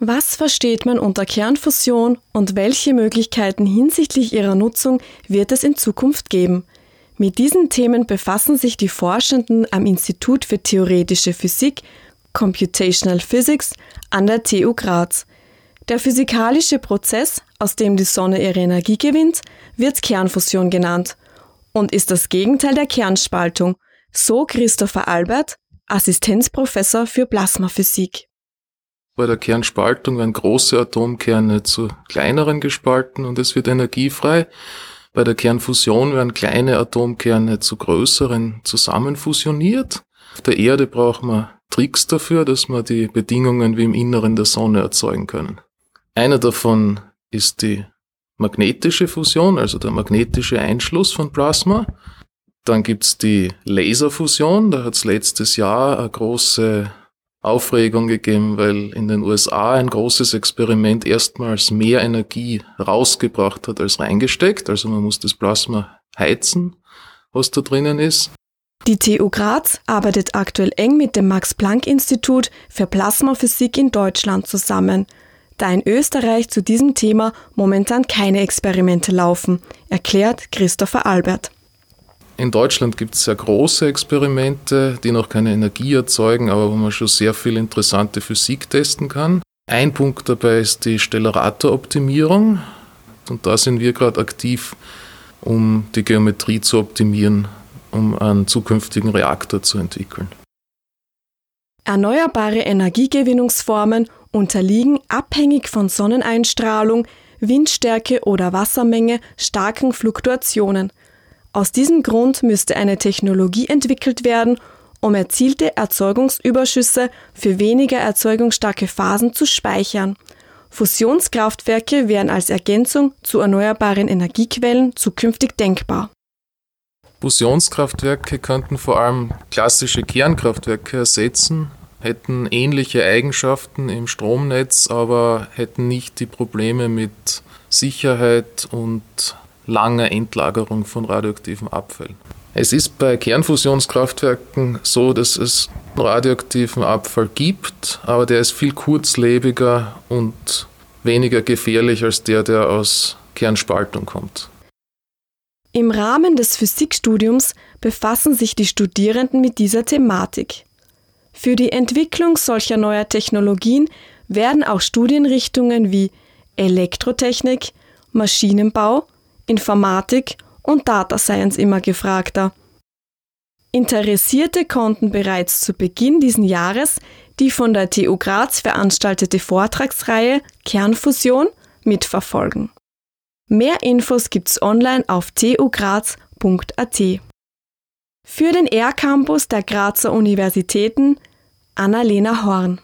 Was versteht man unter Kernfusion und welche Möglichkeiten hinsichtlich ihrer Nutzung wird es in Zukunft geben? Mit diesen Themen befassen sich die Forschenden am Institut für Theoretische Physik Computational Physics an der TU Graz. Der physikalische Prozess, aus dem die Sonne ihre Energie gewinnt, wird Kernfusion genannt und ist das Gegenteil der Kernspaltung, so Christopher Albert, Assistenzprofessor für Plasmaphysik. Bei der Kernspaltung werden große Atomkerne zu kleineren gespalten und es wird energiefrei. Bei der Kernfusion werden kleine Atomkerne zu größeren zusammenfusioniert. Auf der Erde braucht man Tricks dafür, dass man die Bedingungen wie im Inneren der Sonne erzeugen können. Einer davon ist die magnetische Fusion, also der magnetische Einschluss von Plasma. Dann gibt's die Laserfusion, da hat es letztes Jahr eine große Aufregung gegeben, weil in den USA ein großes Experiment erstmals mehr Energie rausgebracht hat als reingesteckt. Also man muss das Plasma heizen, was da drinnen ist. Die TU Graz arbeitet aktuell eng mit dem Max-Planck-Institut für Plasmaphysik in Deutschland zusammen, da in Österreich zu diesem Thema momentan keine Experimente laufen, erklärt Christopher Albert. In Deutschland gibt es sehr große Experimente, die noch keine Energie erzeugen, aber wo man schon sehr viel interessante Physik testen kann. Ein Punkt dabei ist die Stellarator-Optimierung. Und da sind wir gerade aktiv, um die Geometrie zu optimieren, um einen zukünftigen Reaktor zu entwickeln. Erneuerbare Energiegewinnungsformen unterliegen abhängig von Sonneneinstrahlung, Windstärke oder Wassermenge starken Fluktuationen – aus diesem Grund müsste eine Technologie entwickelt werden, um erzielte Erzeugungsüberschüsse für weniger erzeugungsstarke Phasen zu speichern. Fusionskraftwerke wären als Ergänzung zu erneuerbaren Energiequellen zukünftig denkbar. Fusionskraftwerke könnten vor allem klassische Kernkraftwerke ersetzen, hätten ähnliche Eigenschaften im Stromnetz, aber hätten nicht die Probleme mit Sicherheit und langer Endlagerung von radioaktiven Abfällen. Es ist bei Kernfusionskraftwerken so, dass es radioaktiven Abfall gibt, aber der ist viel kurzlebiger und weniger gefährlich als der, der aus Kernspaltung kommt. Im Rahmen des Physikstudiums befassen sich die Studierenden mit dieser Thematik. Für die Entwicklung solcher neuer Technologien werden auch Studienrichtungen wie Elektrotechnik, Maschinenbau Informatik und Data Science immer gefragter. Interessierte konnten bereits zu Beginn diesen Jahres die von der TU Graz veranstaltete Vortragsreihe Kernfusion mitverfolgen. Mehr Infos gibt's online auf tugraz.at. Für den R-Campus der Grazer Universitäten Annalena Horn.